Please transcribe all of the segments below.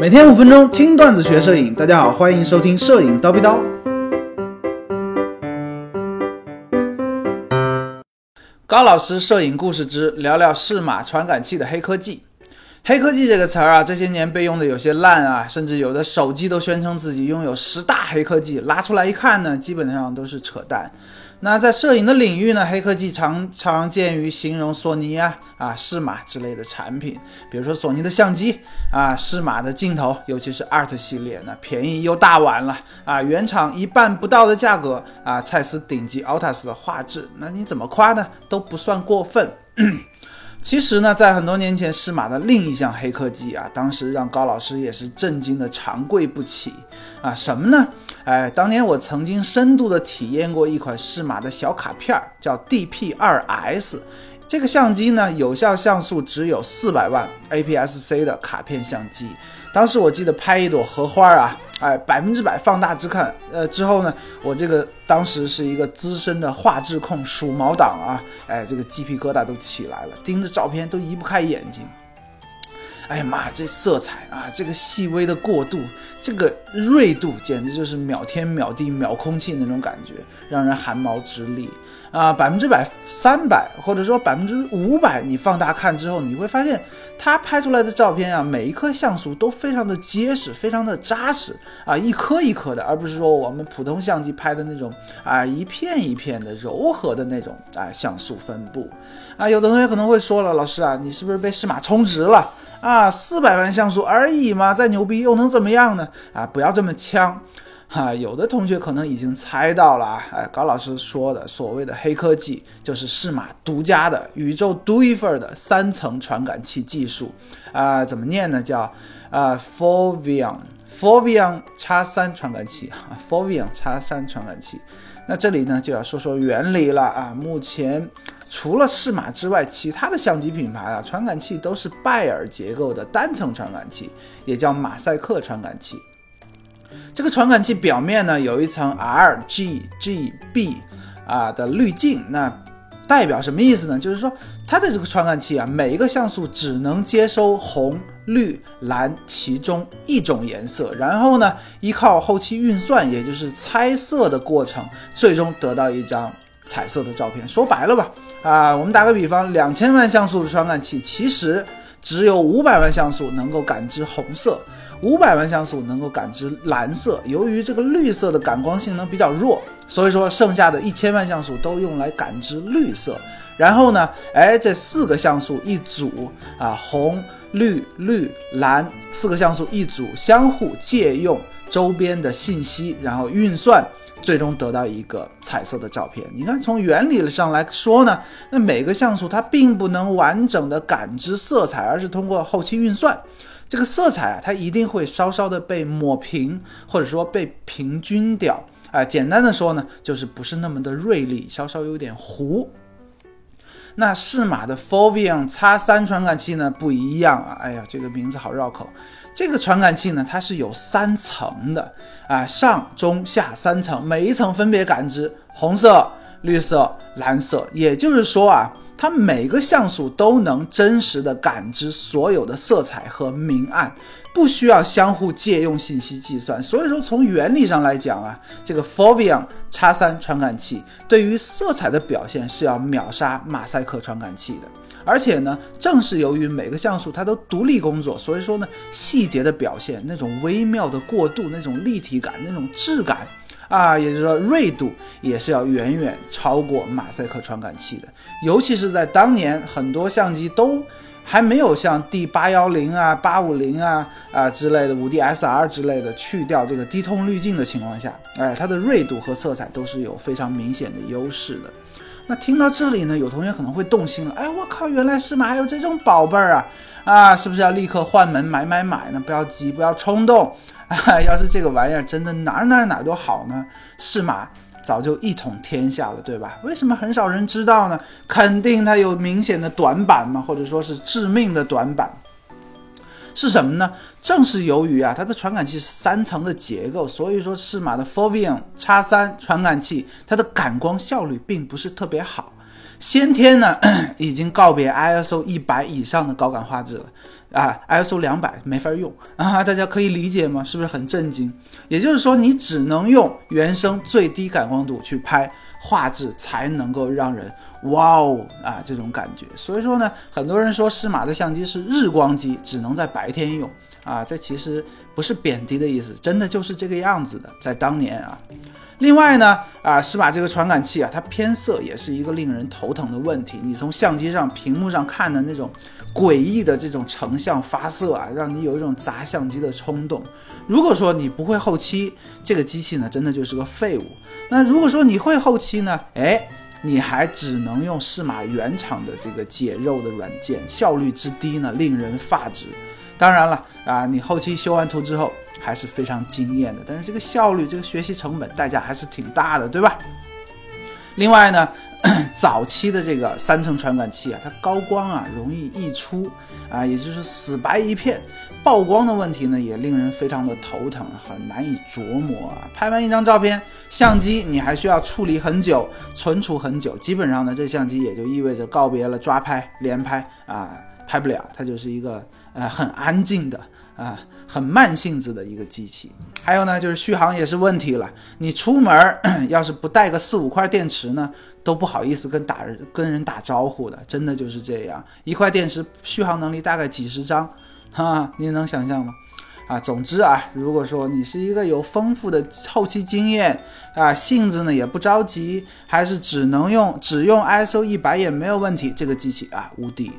每天五分钟听段子学摄影，大家好，欢迎收听摄影叨逼叨。高老师摄影故事之聊聊适马传感器的黑科技。黑科技这个词儿啊，这些年被用的有些烂啊，甚至有的手机都宣称自己拥有十大黑科技，拉出来一看呢，基本上都是扯淡。那在摄影的领域呢，黑科技常常见于形容索尼啊、啊适马之类的产品，比如说索尼的相机啊，适马的镜头，尤其是 Art 系列，那便宜又大碗了啊，原厂一半不到的价格啊，蔡司顶级 Altus 的画质，那你怎么夸呢，都不算过分。其实呢，在很多年前，适马的另一项黑科技啊，当时让高老师也是震惊的长跪不起啊！什么呢？哎，当年我曾经深度的体验过一款适马的小卡片儿，叫 DP2S。这个相机呢，有效像素只有四百万 APS-C 的卡片相机。当时我记得拍一朵荷花啊，哎，百分之百放大之看，呃，之后呢，我这个当时是一个资深的画质控，鼠毛党啊，哎，这个鸡皮疙瘩都起来了，盯着照片都移不开眼睛。哎呀妈，这色彩啊，这个细微的过渡，这个锐度，简直就是秒天秒地秒空气那种感觉，让人汗毛直立啊！百分之百、三百，或者说百分之五百，你放大看之后，你会发现，它拍出来的照片啊，每一颗像素都非常的结实，非常的扎实啊，一颗一颗的，而不是说我们普通相机拍的那种啊，一片一片的柔和的那种啊像素分布啊。有的同学可能会说了，老师啊，你是不是被适马充值了？啊，四百万像素而已嘛，再牛逼又能怎么样呢？啊，不要这么呛，哈，有的同学可能已经猜到了啊，哎，高老师说的所谓的黑科技，就是适马独家的宇宙独一份的三层传感器技术，啊，怎么念呢？叫啊，Foveon，Foveon 叉三传感器啊，Fovion 叉三传感器。那这里呢就要说说原理了啊，目前。除了适马之外，其他的相机品牌啊，传感器都是拜耳结构的单层传感器，也叫马赛克传感器。这个传感器表面呢有一层 R G G B 啊的滤镜，那代表什么意思呢？就是说它的这个传感器啊，每一个像素只能接收红、绿、蓝其中一种颜色，然后呢依靠后期运算，也就是猜色的过程，最终得到一张。彩色的照片，说白了吧，啊，我们打个比方，两千万像素的传感器，其实只有五百万像素能够感知红色，五百万像素能够感知蓝色。由于这个绿色的感光性能比较弱，所以说剩下的一千万像素都用来感知绿色。然后呢，哎，这四个像素一组啊，红、绿、绿、蓝四个像素一组，相互借用周边的信息，然后运算。最终得到一个彩色的照片。你看，从原理上来说呢，那每个像素它并不能完整的感知色彩，而是通过后期运算，这个色彩啊，它一定会稍稍的被抹平，或者说被平均掉。啊，简单的说呢，就是不是那么的锐利，稍稍有点糊。那适马的 Fovion X3 传感器呢不一样啊，哎呀，这个名字好绕口。这个传感器呢，它是有三层的啊，上中下三层，每一层分别感知红色、绿色、蓝色。也就是说啊，它每个像素都能真实的感知所有的色彩和明暗。不需要相互借用信息计算，所以说从原理上来讲啊，这个 Foveon X3 传感器对于色彩的表现是要秒杀马赛克传感器的。而且呢，正是由于每个像素它都独立工作，所以说呢，细节的表现那种微妙的过渡、那种立体感、那种质感啊，也就是说锐度也是要远远超过马赛克传感器的。尤其是在当年很多相机都。还没有像 D 八幺零啊、八五零啊啊之类的五 D SR 之类的去掉这个低通滤镜的情况下，哎，它的锐度和色彩都是有非常明显的优势的。那听到这里呢，有同学可能会动心了，哎，我靠，原来适马还有这种宝贝儿啊啊，是不是要立刻换门买买买呢？不要急，不要冲动啊！要是这个玩意儿真的哪儿哪儿哪儿都好呢，适马。早就一统天下了，对吧？为什么很少人知道呢？肯定它有明显的短板嘛，或者说是致命的短板，是什么呢？正是由于啊，它的传感器是三层的结构，所以说适马的 Foveon X3 传感器，它的感光效率并不是特别好。先天呢，已经告别 ISO 一百以上的高感画质了。啊，ISO 两百没法用啊，大家可以理解吗？是不是很震惊？也就是说，你只能用原生最低感光度去拍画质，才能够让人哇哦啊这种感觉。所以说呢，很多人说适马的相机是日光机，只能在白天用啊，这其实不是贬低的意思，真的就是这个样子的，在当年啊。另外呢，啊，适马这个传感器啊，它偏色也是一个令人头疼的问题。你从相机上屏幕上看的那种诡异的这种成像发色啊，让你有一种砸相机的冲动。如果说你不会后期，这个机器呢，真的就是个废物。那如果说你会后期呢，哎，你还只能用适马原厂的这个解肉的软件，效率之低呢，令人发指。当然了，啊，你后期修完图之后。还是非常惊艳的，但是这个效率、这个学习成本代价还是挺大的，对吧？另外呢，早期的这个三层传感器啊，它高光啊容易溢出啊，也就是死白一片，曝光的问题呢也令人非常的头疼，很难以琢磨啊。拍完一张照片，相机你还需要处理很久、存储很久，基本上呢，这相机也就意味着告别了抓拍、连拍啊，拍不了，它就是一个呃很安静的。啊，很慢性子的一个机器。还有呢，就是续航也是问题了。你出门 要是不带个四五块电池呢，都不好意思跟打人跟人打招呼的，真的就是这样。一块电池续航能力大概几十张，哈，你能想象吗？啊，总之啊，如果说你是一个有丰富的后期经验啊，性子呢也不着急，还是只能用只用 ISO 一百也没有问题，这个机器啊无敌。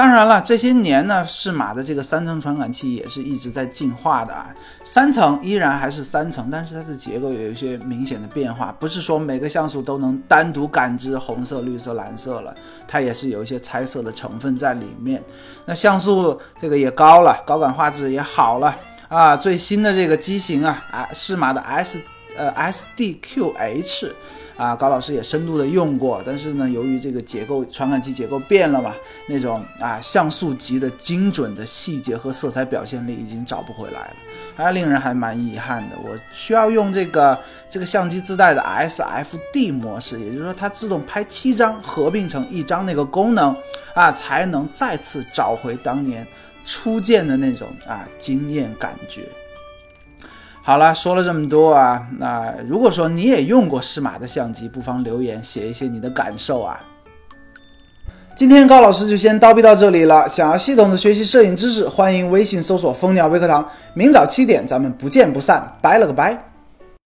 当然了，这些年呢，适马的这个三层传感器也是一直在进化的啊。三层依然还是三层，但是它的结构有一些明显的变化，不是说每个像素都能单独感知红色、绿色、蓝色了，它也是有一些猜测的成分在里面。那像素这个也高了，高感画质也好了啊。最新的这个机型啊，啊，适马的 S 呃 SDQH。啊，高老师也深度的用过，但是呢，由于这个结构传感器结构变了嘛，那种啊像素级的精准的细节和色彩表现力已经找不回来了，还令人还蛮遗憾的。我需要用这个这个相机自带的 SFD 模式，也就是说它自动拍七张合并成一张那个功能啊，才能再次找回当年初见的那种啊惊艳感觉。好了，说了这么多啊，那如果说你也用过适马的相机，不妨留言写一些你的感受啊。今天高老师就先叨逼到这里了。想要系统的学习摄影知识，欢迎微信搜索蜂鸟微课堂。明早七点，咱们不见不散。拜了个拜。